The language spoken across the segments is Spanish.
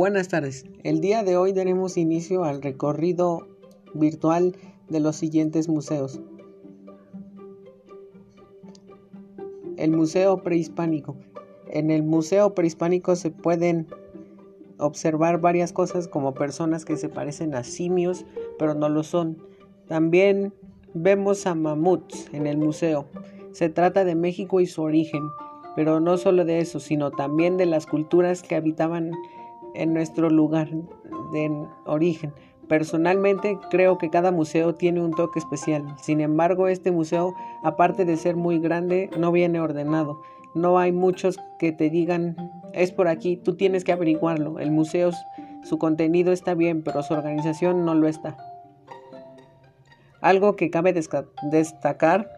Buenas tardes. El día de hoy daremos inicio al recorrido virtual de los siguientes museos. El Museo Prehispánico. En el Museo Prehispánico se pueden observar varias cosas como personas que se parecen a simios, pero no lo son. También vemos a mamuts en el museo. Se trata de México y su origen, pero no solo de eso, sino también de las culturas que habitaban en nuestro lugar de origen. Personalmente creo que cada museo tiene un toque especial. Sin embargo, este museo, aparte de ser muy grande, no viene ordenado. No hay muchos que te digan, es por aquí, tú tienes que averiguarlo. El museo, su contenido está bien, pero su organización no lo está. Algo que cabe destacar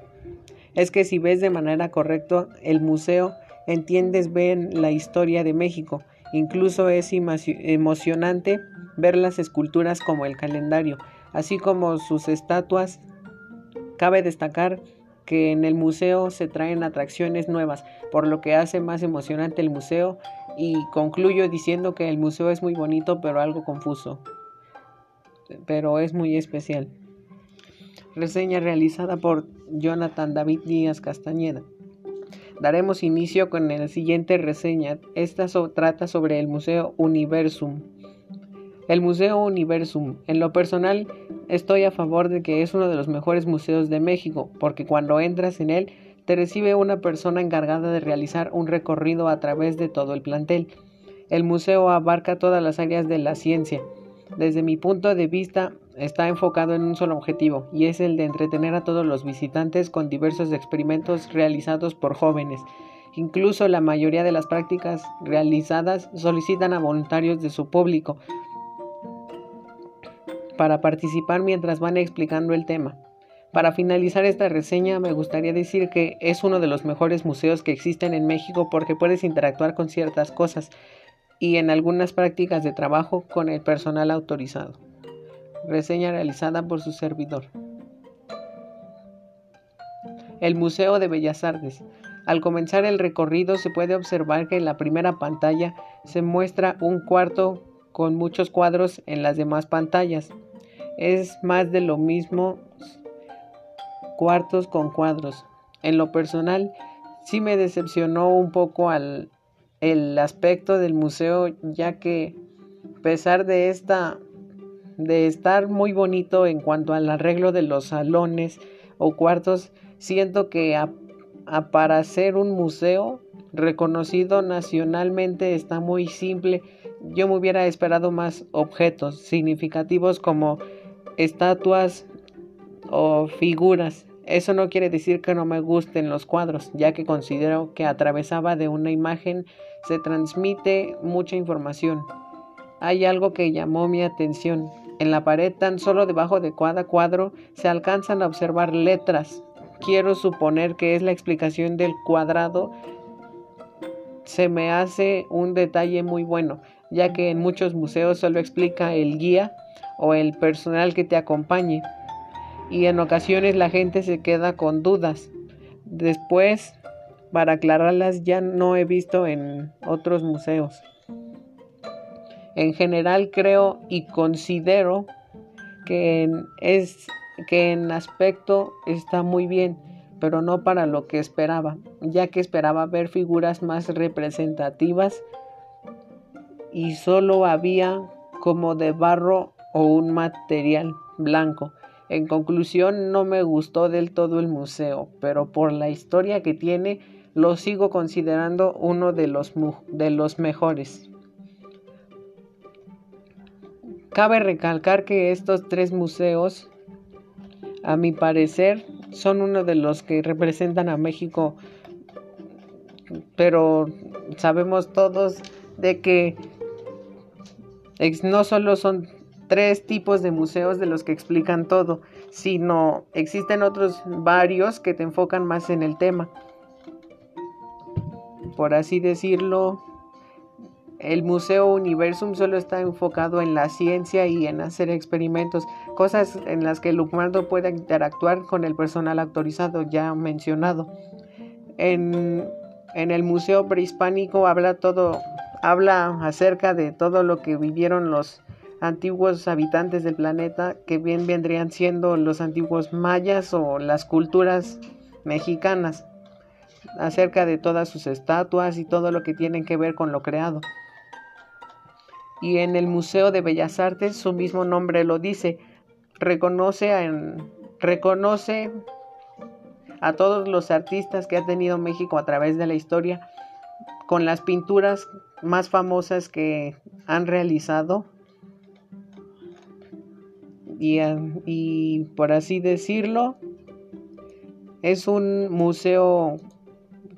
es que si ves de manera correcta el museo, entiendes bien la historia de México Incluso es emocionante ver las esculturas como el calendario, así como sus estatuas. Cabe destacar que en el museo se traen atracciones nuevas, por lo que hace más emocionante el museo y concluyo diciendo que el museo es muy bonito pero algo confuso, pero es muy especial. Reseña realizada por Jonathan David Díaz Castañeda. Daremos inicio con la siguiente reseña. Esta trata sobre el Museo Universum. El Museo Universum. En lo personal, estoy a favor de que es uno de los mejores museos de México, porque cuando entras en él, te recibe una persona encargada de realizar un recorrido a través de todo el plantel. El museo abarca todas las áreas de la ciencia. Desde mi punto de vista, está enfocado en un solo objetivo, y es el de entretener a todos los visitantes con diversos experimentos realizados por jóvenes. Incluso la mayoría de las prácticas realizadas solicitan a voluntarios de su público para participar mientras van explicando el tema. Para finalizar esta reseña me gustaría decir que es uno de los mejores museos que existen en México porque puedes interactuar con ciertas cosas y en algunas prácticas de trabajo con el personal autorizado. Reseña realizada por su servidor. El Museo de Bellas Artes. Al comenzar el recorrido se puede observar que en la primera pantalla se muestra un cuarto con muchos cuadros en las demás pantallas. Es más de lo mismo cuartos con cuadros. En lo personal, sí me decepcionó un poco al el aspecto del museo, ya que a pesar de esta de estar muy bonito en cuanto al arreglo de los salones o cuartos, siento que para ser un museo reconocido nacionalmente está muy simple. Yo me hubiera esperado más objetos significativos como estatuas o figuras. Eso no quiere decir que no me gusten los cuadros, ya que considero que atravesaba de una imagen se transmite mucha información. Hay algo que llamó mi atención. En la pared, tan solo debajo de cada cuadro, se alcanzan a observar letras. Quiero suponer que es la explicación del cuadrado. Se me hace un detalle muy bueno, ya que en muchos museos solo explica el guía o el personal que te acompañe. Y en ocasiones la gente se queda con dudas. Después, para aclararlas, ya no he visto en otros museos. En general creo y considero que en, es, que en aspecto está muy bien, pero no para lo que esperaba, ya que esperaba ver figuras más representativas y solo había como de barro o un material blanco. En conclusión, no me gustó del todo el museo, pero por la historia que tiene, lo sigo considerando uno de los, de los mejores. Cabe recalcar que estos tres museos, a mi parecer, son uno de los que representan a México, pero sabemos todos de que no solo son tres tipos de museos de los que explican todo, sino existen otros varios que te enfocan más en el tema. Por así decirlo, el Museo Universum solo está enfocado en la ciencia y en hacer experimentos, cosas en las que el humano pueda interactuar con el personal autorizado ya mencionado. En, en el Museo Prehispánico habla todo, habla acerca de todo lo que vivieron los antiguos habitantes del planeta, que bien vendrían siendo los antiguos mayas o las culturas mexicanas, acerca de todas sus estatuas y todo lo que tienen que ver con lo creado. Y en el Museo de Bellas Artes, su mismo nombre lo dice, reconoce, reconoce a todos los artistas que ha tenido México a través de la historia con las pinturas más famosas que han realizado y, por así decirlo es un museo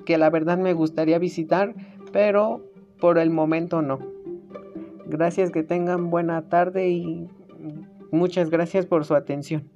que la verdad me gustaría visitar pero por el momento no. Gracias que tengan buena tarde y muchas gracias por su atención